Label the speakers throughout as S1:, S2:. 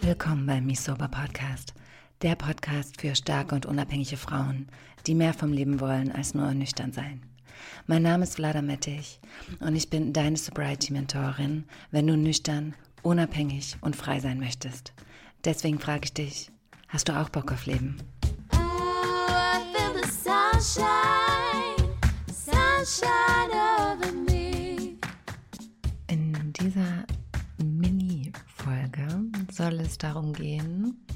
S1: Willkommen beim Misober Podcast, der Podcast für starke und unabhängige Frauen, die mehr vom Leben wollen als nur nüchtern sein. Mein Name ist Vlada Mettich und ich bin deine Sobriety-Mentorin, wenn du nüchtern, unabhängig und frei sein möchtest. Deswegen frage ich dich, hast du auch Bock auf Leben? In soll es darum gehen,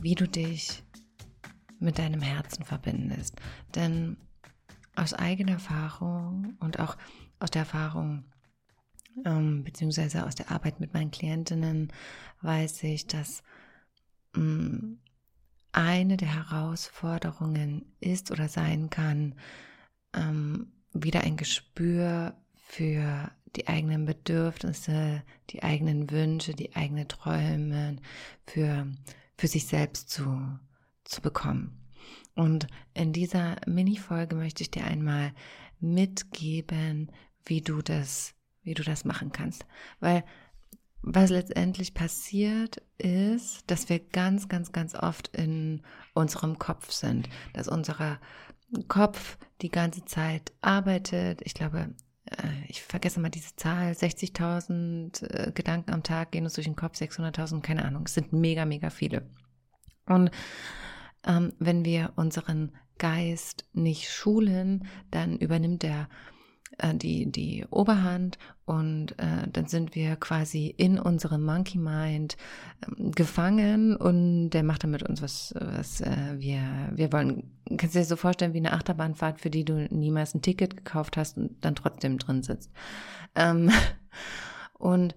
S1: wie du dich mit deinem Herzen verbindest. Denn aus eigener Erfahrung und auch aus der Erfahrung ähm, beziehungsweise aus der Arbeit mit meinen Klientinnen weiß ich, dass ähm, eine der Herausforderungen ist oder sein kann, ähm, wieder ein Gespür für die eigenen Bedürfnisse, die eigenen Wünsche, die eigenen Träume, für, für sich selbst zu, zu bekommen. Und in dieser Mini-Folge möchte ich dir einmal mitgeben, wie du das, wie du das machen kannst. Weil was letztendlich passiert ist, dass wir ganz, ganz, ganz oft in unserem Kopf sind, dass unser Kopf die ganze Zeit arbeitet. Ich glaube, ich vergesse mal diese Zahl, 60.000 äh, Gedanken am Tag gehen uns durch den Kopf, 600.000, keine Ahnung, es sind mega, mega viele. Und ähm, wenn wir unseren Geist nicht schulen, dann übernimmt er äh, die, die Oberhand und äh, dann sind wir quasi in unserem Monkey Mind äh, gefangen und der macht dann mit uns was, was äh, wir, wir wollen. Kannst du dir so vorstellen wie eine Achterbahnfahrt, für die du niemals ein Ticket gekauft hast und dann trotzdem drin sitzt. Ähm, und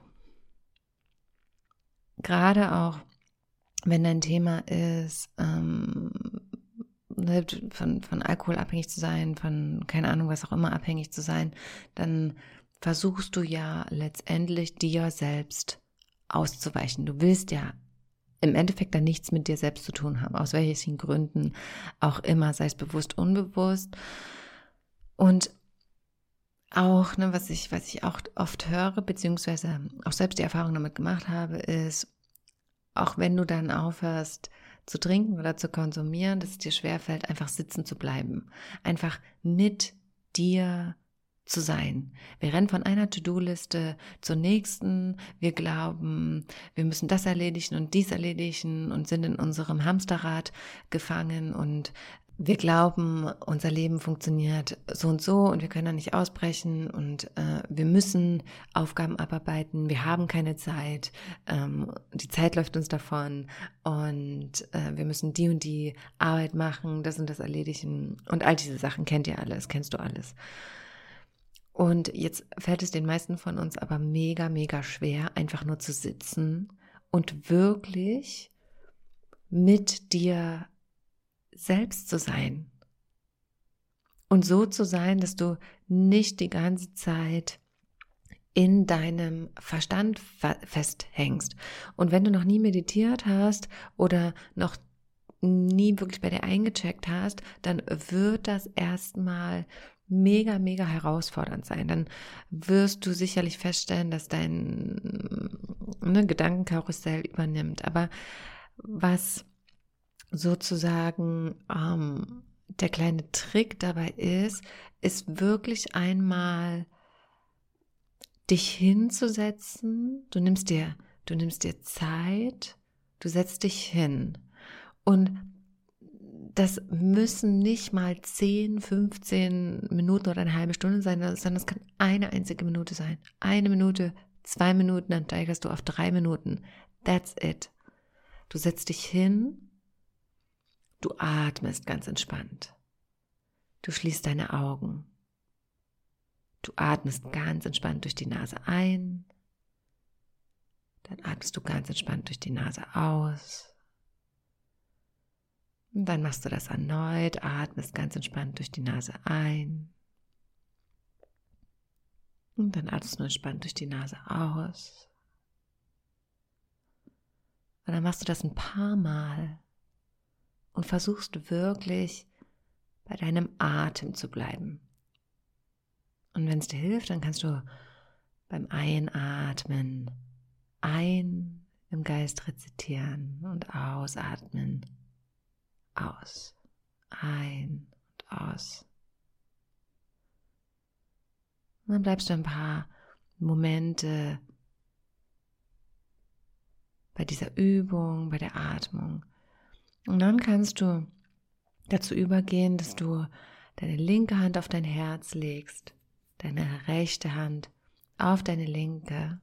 S1: gerade auch wenn dein Thema ist, ähm, von, von Alkohol abhängig zu sein, von keine Ahnung, was auch immer abhängig zu sein, dann versuchst du ja letztendlich dir selbst auszuweichen. Du willst ja im Endeffekt dann nichts mit dir selbst zu tun haben, aus welchen Gründen auch immer, sei es bewusst, unbewusst. Und auch, ne, was ich, was ich auch oft höre, beziehungsweise auch selbst die Erfahrung damit gemacht habe, ist, auch wenn du dann aufhörst zu trinken oder zu konsumieren, dass es dir schwerfällt, einfach sitzen zu bleiben. Einfach mit dir zu sein. Wir rennen von einer To-Do-Liste zur nächsten. Wir glauben, wir müssen das erledigen und dies erledigen und sind in unserem Hamsterrad gefangen und wir glauben, unser Leben funktioniert so und so und wir können da nicht ausbrechen und äh, wir müssen Aufgaben abarbeiten, wir haben keine Zeit, ähm, die Zeit läuft uns davon und äh, wir müssen die und die Arbeit machen, das und das erledigen und all diese Sachen kennt ihr alles, kennst du alles. Und jetzt fällt es den meisten von uns aber mega, mega schwer, einfach nur zu sitzen und wirklich mit dir selbst zu sein. Und so zu sein, dass du nicht die ganze Zeit in deinem Verstand festhängst. Und wenn du noch nie meditiert hast oder noch nie wirklich bei dir eingecheckt hast, dann wird das erstmal mega, mega herausfordernd sein. Dann wirst du sicherlich feststellen, dass dein ne, Gedankenkarussell übernimmt. Aber was sozusagen ähm, der kleine Trick dabei ist, ist wirklich einmal dich hinzusetzen. Du nimmst dir, du nimmst dir Zeit, du setzt dich hin und das müssen nicht mal 10, 15 Minuten oder eine halbe Stunde sein, sondern es kann eine einzige Minute sein. Eine Minute, zwei Minuten, dann steigerst du auf drei Minuten. That's it. Du setzt dich hin Du atmest ganz entspannt. Du schließt deine Augen. Du atmest ganz entspannt durch die Nase ein. Dann atmest du ganz entspannt durch die Nase aus. Und dann machst du das erneut, atmest ganz entspannt durch die Nase ein. Und dann atmest du entspannt durch die Nase aus. Und dann machst du das ein paar Mal und versuchst wirklich bei deinem Atem zu bleiben. Und wenn es dir hilft, dann kannst du beim Einatmen ein im Geist rezitieren und ausatmen aus. Ein und aus. Und dann bleibst du ein paar Momente bei dieser Übung, bei der Atmung. Und dann kannst du dazu übergehen, dass du deine linke Hand auf dein Herz legst, deine rechte Hand auf deine linke.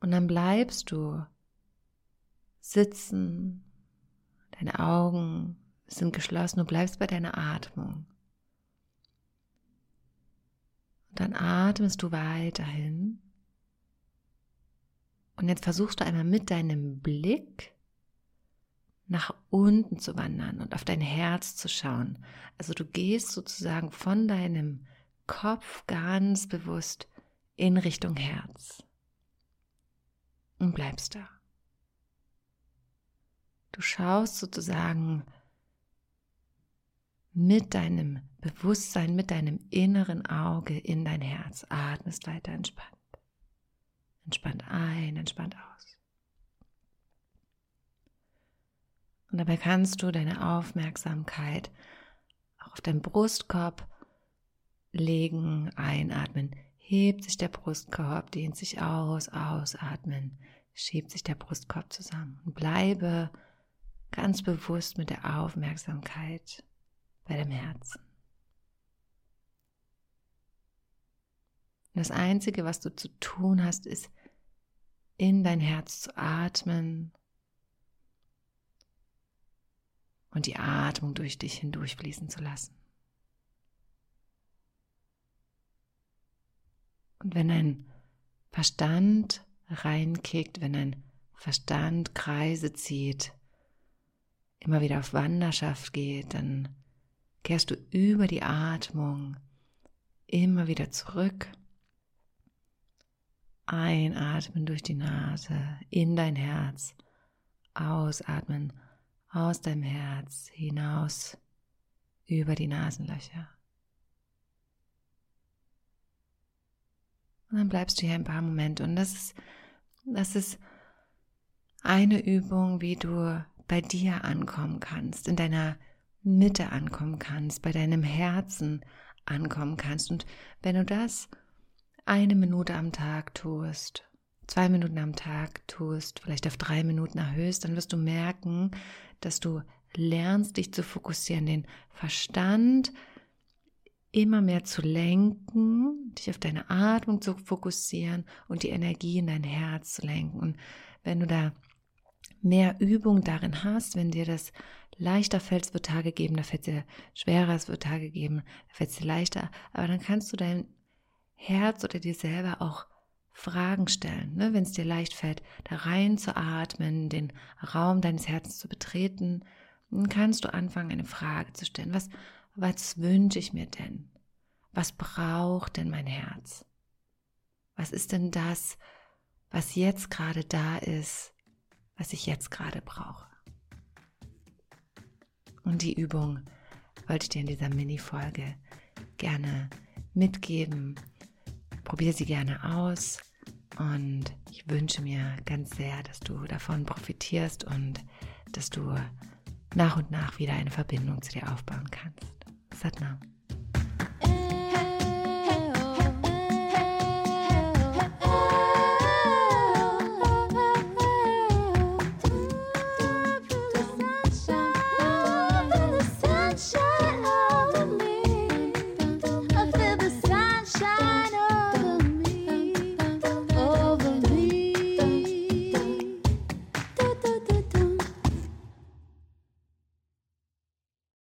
S1: Und dann bleibst du sitzen, deine Augen sind geschlossen, du bleibst bei deiner Atmung. Und dann atmest du weiterhin. Und jetzt versuchst du einmal mit deinem Blick nach unten zu wandern und auf dein Herz zu schauen. Also du gehst sozusagen von deinem Kopf ganz bewusst in Richtung Herz und bleibst da. Du schaust sozusagen mit deinem Bewusstsein, mit deinem inneren Auge in dein Herz, atmest weiter entspannt. Entspannt ein, entspannt aus. Und dabei kannst du deine Aufmerksamkeit auf deinen Brustkorb legen, einatmen. Hebt sich der Brustkorb, dehnt sich aus, ausatmen, schiebt sich der Brustkorb zusammen. Und bleibe ganz bewusst mit der Aufmerksamkeit bei dem Herzen. Das Einzige, was du zu tun hast, ist in dein Herz zu atmen und die Atmung durch dich hindurchfließen zu lassen. Und wenn ein Verstand reinkickt, wenn ein Verstand Kreise zieht, immer wieder auf Wanderschaft geht, dann kehrst du über die Atmung immer wieder zurück. Einatmen durch die Nase in dein Herz, ausatmen aus deinem Herz hinaus über die Nasenlöcher. Und dann bleibst du hier ein paar Momente. Und das ist, das ist eine Übung, wie du bei dir ankommen kannst, in deiner Mitte ankommen kannst, bei deinem Herzen ankommen kannst. Und wenn du das eine Minute am Tag tust, zwei Minuten am Tag tust, vielleicht auf drei Minuten erhöhst, dann wirst du merken, dass du lernst, dich zu fokussieren, den Verstand immer mehr zu lenken, dich auf deine Atmung zu fokussieren und die Energie in dein Herz zu lenken. Und wenn du da mehr Übung darin hast, wenn dir das leichter fällt, es wird Tage geben, da fällt es dir schwerer, es wird Tage geben, da fällt es dir leichter, aber dann kannst du dein Herz oder dir selber auch Fragen stellen, ne? wenn es dir leicht fällt, da rein zu atmen, den Raum deines Herzens zu betreten, dann kannst du anfangen, eine Frage zu stellen. Was, was wünsche ich mir denn? Was braucht denn mein Herz? Was ist denn das, was jetzt gerade da ist, was ich jetzt gerade brauche? Und die Übung wollte ich dir in dieser Mini-Folge gerne mitgeben. Probier sie gerne aus und ich wünsche mir ganz sehr, dass du davon profitierst und dass du nach und nach wieder eine Verbindung zu dir aufbauen kannst. Satnam.